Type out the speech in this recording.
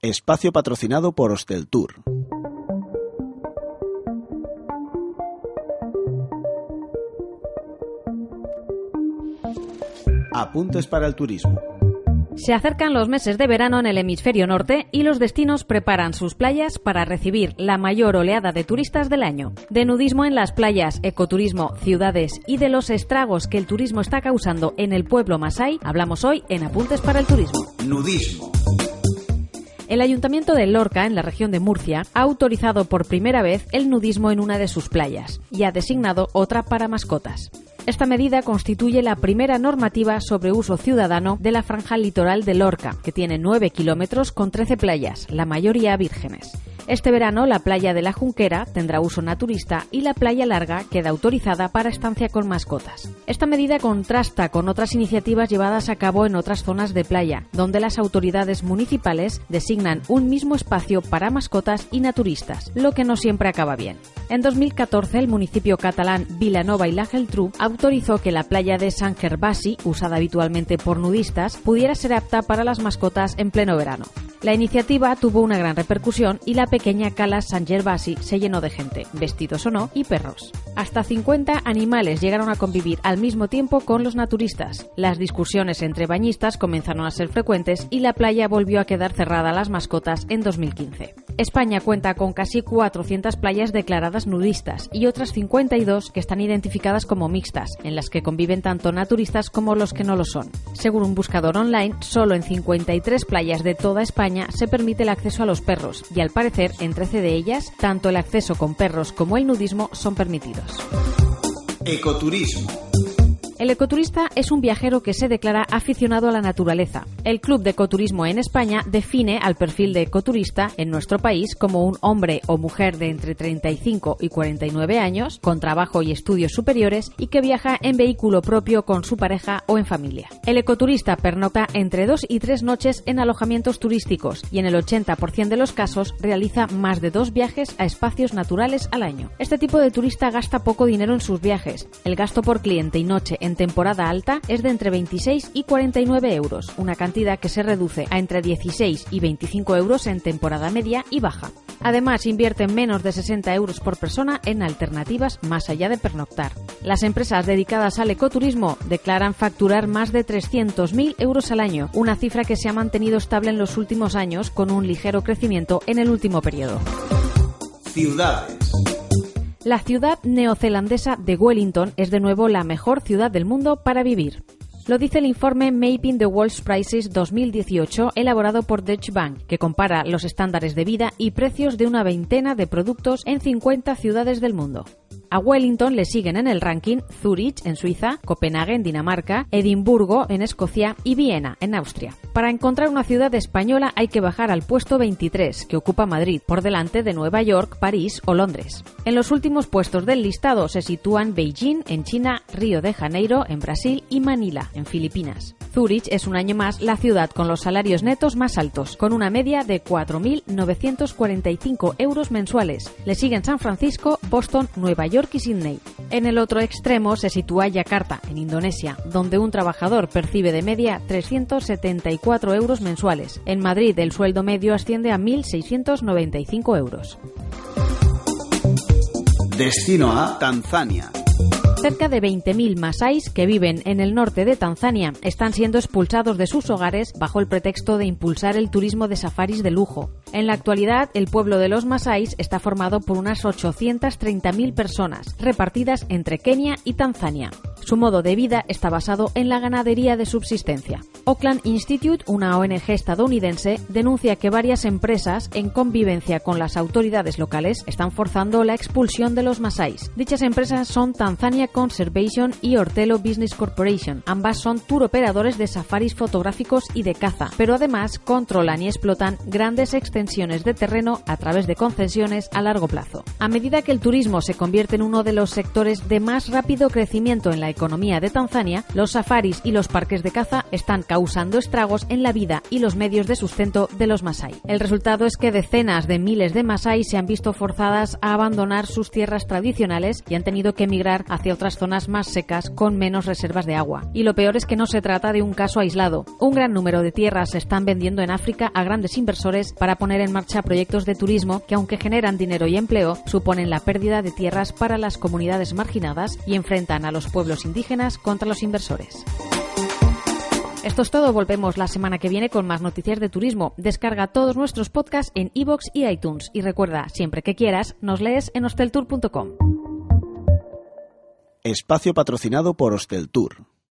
Espacio patrocinado por Hostel Tour. Apuntes para el turismo. Se acercan los meses de verano en el hemisferio norte y los destinos preparan sus playas para recibir la mayor oleada de turistas del año. De nudismo en las playas, ecoturismo, ciudades y de los estragos que el turismo está causando en el pueblo Masai, hablamos hoy en Apuntes para el Turismo. Nudismo. El Ayuntamiento de Lorca, en la región de Murcia, ha autorizado por primera vez el nudismo en una de sus playas y ha designado otra para mascotas. Esta medida constituye la primera normativa sobre uso ciudadano de la franja litoral de Lorca, que tiene 9 kilómetros con 13 playas, la mayoría vírgenes. Este verano la playa de la Junquera tendrá uso naturista y la playa larga queda autorizada para estancia con mascotas. Esta medida contrasta con otras iniciativas llevadas a cabo en otras zonas de playa, donde las autoridades municipales designan un mismo espacio para mascotas y naturistas, lo que no siempre acaba bien. En 2014, el municipio catalán Vilanova y la Geltrú autorizó que la playa de San Gervasi, usada habitualmente por nudistas, pudiera ser apta para las mascotas en pleno verano. La iniciativa tuvo una gran repercusión y la pequeña cala San Gervasi se llenó de gente, vestidos o no, y perros. Hasta 50 animales llegaron a convivir al mismo tiempo con los naturistas. Las discusiones entre bañistas comenzaron a ser frecuentes y la playa volvió a quedar cerrada a las mascotas en 2015. España cuenta con casi 400 playas declaradas nudistas y otras 52 que están identificadas como mixtas, en las que conviven tanto naturistas como los que no lo son. Según un buscador online, solo en 53 playas de toda España se permite el acceso a los perros y al parecer en 13 de ellas, tanto el acceso con perros como el nudismo son permitidos. Ecoturismo. El ecoturista es un viajero que se declara aficionado a la naturaleza. El Club de Ecoturismo en España define al perfil de ecoturista en nuestro país como un hombre o mujer de entre 35 y 49 años, con trabajo y estudios superiores y que viaja en vehículo propio con su pareja o en familia. El ecoturista pernocta entre dos y tres noches en alojamientos turísticos y en el 80% de los casos realiza más de dos viajes a espacios naturales al año. Este tipo de turista gasta poco dinero en sus viajes. El gasto por cliente y noche en temporada alta es de entre 26 y 49 euros, una cantidad que se reduce a entre 16 y 25 euros en temporada media y baja. Además, invierten menos de 60 euros por persona en alternativas más allá de pernoctar. Las empresas dedicadas al ecoturismo declaran facturar más de 300.000 euros al año, una cifra que se ha mantenido estable en los últimos años con un ligero crecimiento en el último periodo. Ciudades. La ciudad neozelandesa de Wellington es de nuevo la mejor ciudad del mundo para vivir. Lo dice el informe Mapping the World's Prices 2018 elaborado por Deutsche Bank, que compara los estándares de vida y precios de una veintena de productos en 50 ciudades del mundo. A Wellington le siguen en el ranking Zurich en Suiza, Copenhague en Dinamarca, Edimburgo en Escocia y Viena en Austria. Para encontrar una ciudad española hay que bajar al puesto 23, que ocupa Madrid, por delante de Nueva York, París o Londres. En los últimos puestos del listado se sitúan Beijing en China, Río de Janeiro en Brasil y Manila en Filipinas. Zurich es un año más la ciudad con los salarios netos más altos, con una media de 4.945 euros mensuales. Le siguen San Francisco, Boston, Nueva York y Sydney. En el otro extremo se sitúa Yakarta, en Indonesia, donde un trabajador percibe de media 374 euros mensuales. En Madrid el sueldo medio asciende a 1.695 euros. Destino a Tanzania. Cerca de 20.000 masáis que viven en el norte de Tanzania están siendo expulsados de sus hogares bajo el pretexto de impulsar el turismo de safaris de lujo. En la actualidad, el pueblo de los masáis está formado por unas 830.000 personas, repartidas entre Kenia y Tanzania. Su modo de vida está basado en la ganadería de subsistencia. Oakland Institute, una ONG estadounidense, denuncia que varias empresas, en convivencia con las autoridades locales, están forzando la expulsión de los masáis. Dichas empresas son Tanzania Conservation y Ortelo Business Corporation. Ambas son tour operadores de safaris fotográficos y de caza, pero además controlan y explotan grandes extensiones de terreno a través de concesiones a largo plazo. A medida que el turismo se convierte en uno de los sectores de más rápido crecimiento en la economía de Tanzania, los safaris y los parques de caza están causando estragos en la vida y los medios de sustento de los Masai. El resultado es que decenas de miles de Masai se han visto forzadas a abandonar sus tierras tradicionales y han tenido que emigrar hacia otras zonas más secas con menos reservas de agua. Y lo peor es que no se trata de un caso aislado. Un gran número de tierras se están vendiendo en África a grandes inversores para poner en marcha proyectos de turismo que aunque generan dinero y empleo, suponen la pérdida de tierras para las comunidades marginadas y enfrentan a los pueblos indígenas contra los inversores. Esto es todo, volvemos la semana que viene con más noticias de turismo. Descarga todos nuestros podcasts en iVoox y iTunes y recuerda, siempre que quieras, nos lees en hosteltour.com. Espacio patrocinado por Hosteltour.